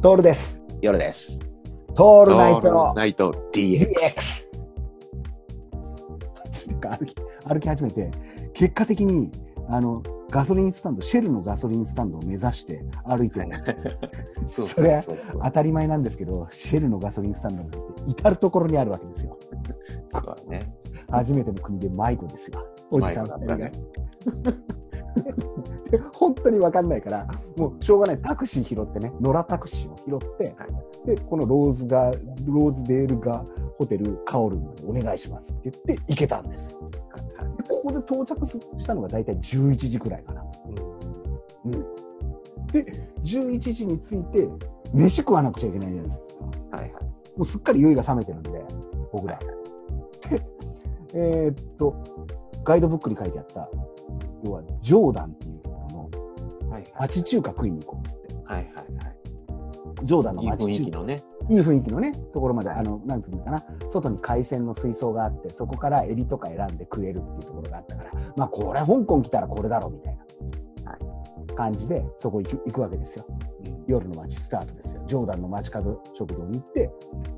トールです。夜です。トールナイトルナイト DX。なんか歩き歩き始めて、結果的にあのガソリンスタンド、シェルのガソリンスタンドを目指して歩いてる、そうそれ当たり前なんですけど、シェルのガソリンスタンドなんて至る所にあるわけですよ。ね。初めての国で迷子ですよ。おじさん迷子だったねで 本当に分かんないから、もうしょうがない、タクシー拾ってね、野良タクシーを拾って、で、このローズが、ローズデールがホテルカオルまでお願いしますって言って行けたんですよ。でここで到着したのが大体11時くらいかな。うん。で、11時に着いて、飯食わなくちゃいけないじゃないですか。はいはい。もうすっかり酔いが冷めてるんで、僕ら。で、えーっと、ガイドブックに書いてあった、要は、ジョーダンっていうところのはいはい。町中華食いに行こうっつって、はいはいジョーダンのはい。いい町中華雰囲気のね。いい雰囲気のね、ところまで、あの、なんていうのかな、外に海鮮の水槽があって、そこからエビとか選んで食えるっていうところがあったから、まあ、これ、香港来たらこれだろうみたいな感じで、そこ行く行くわけですよ。夜の街スタートですよ。ジョーダンの街角食堂に行って、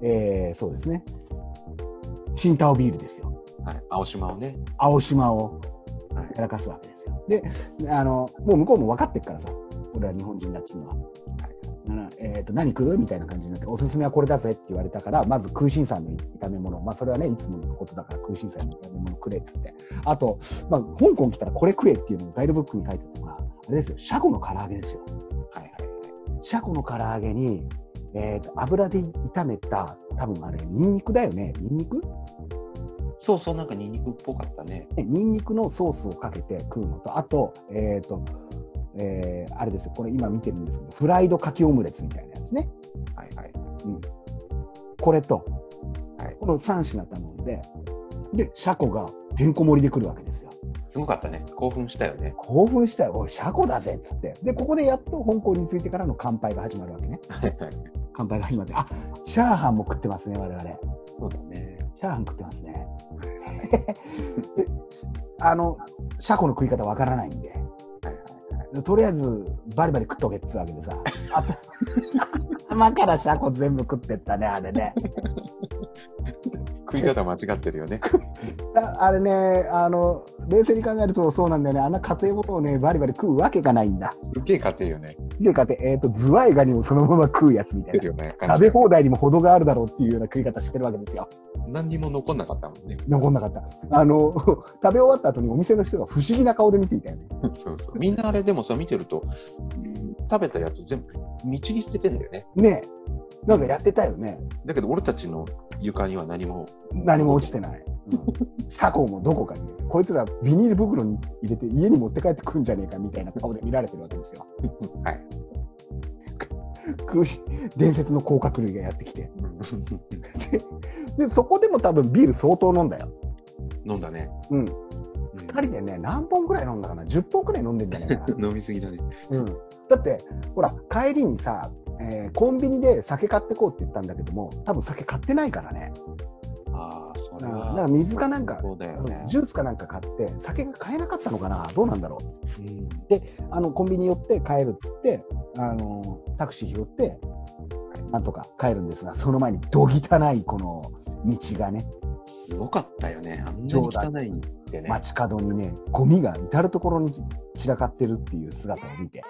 えー、そうですね、新タオビールですよ。はい。青島をね。青島をはいやらかすわけですよ。で、あの、もう向こうも分かってるからさ、俺は日本人だっつうのは。なえー、と何食うみたいな感じになって、おすすめはこれだぜって言われたから、まず空心菜の炒め物、まあ、それはね、いつものことだから空心菜の炒め物くれっつって、あと、まあ、香港来たらこれ食えっていうのをガイドブックに書いてたのが、あれですよ、シャコの唐揚げですよ。はいはいシャコの唐揚げに、えー、と油で炒めた、多分あれ、ニンニクだよね、ニンニクそうそう、なんかニンニクっぽかったね。ねニンニクのソースをかけて食うのと、あと、えっ、と、えーあれですよ、これ今見てるんですけど、フライドかきオムレツみたいなやつね。はいはい。これと、はいこの3品頼んで、で、シャコがてんこ盛りで来るわけですよ。すごかったね。興奮したよね。興奮したよ、おい、シャコだぜっつって。で、ここでやっと香港に着いてからの乾杯が始まるわけね。はいはい。乾杯が始まって、あチャーハンも食ってますね、我々。そうだね。チャーハン食ってますね。であの、シャコの食い方わからないんで。とりあえずバリバリ食っとけっつうわけでさあ 頭からシャコ全部食ってったねあれね食い方間違ってるよね。ああれねあの冷静に考えるとそうなんだよねあんな家庭物をねバリバリ食うわけがないんだすっげえ家庭よね。でかって、えー、とズワイガニをそのまま食うやつみたいなね。食べ放題にも程があるだろうっていうような食い方してるわけですよ何にも残んなかったもんね。残んなかったあの 食べ終わった後にお店の人が不思議な顔で見ていたよね そうそう。みんなあれでもさ、見てると、食べたやつ全部道に捨ててんだよね。ねえなんかやってたよねだけど俺たちの床には何も。何も落ちてない。うん、シャコもどこかに、こいつらビニール袋に入れて家に持って帰ってくるんじゃねえかみたいな顔で見られてるわけですよ。はい。伝説の甲殻類がやってきて。で、そこでも多分ビール相当飲んだよ。飲んだね。うん。うん2人でね、何本くらい飲んだかな ?10 本くらい飲んでんじゃないかな。飲みすぎだね。うん、だって、ほら、帰りにさ、えーコンビニで酒買ってこうって言ったんだけども、多分酒買ってないからね。ああ、それ。だから水かなんかね。ジュースかなんか買って、酒が買えなかったのかな？どうなんだろう？うんあのコンビニ寄って帰るっつってあのタクシー拾ってなんとか帰るんですがその前にどぎたないこの道がねすごかったよね。あんなに汚いってね。街角にねゴミが至る所に散らかってるっていう姿を見て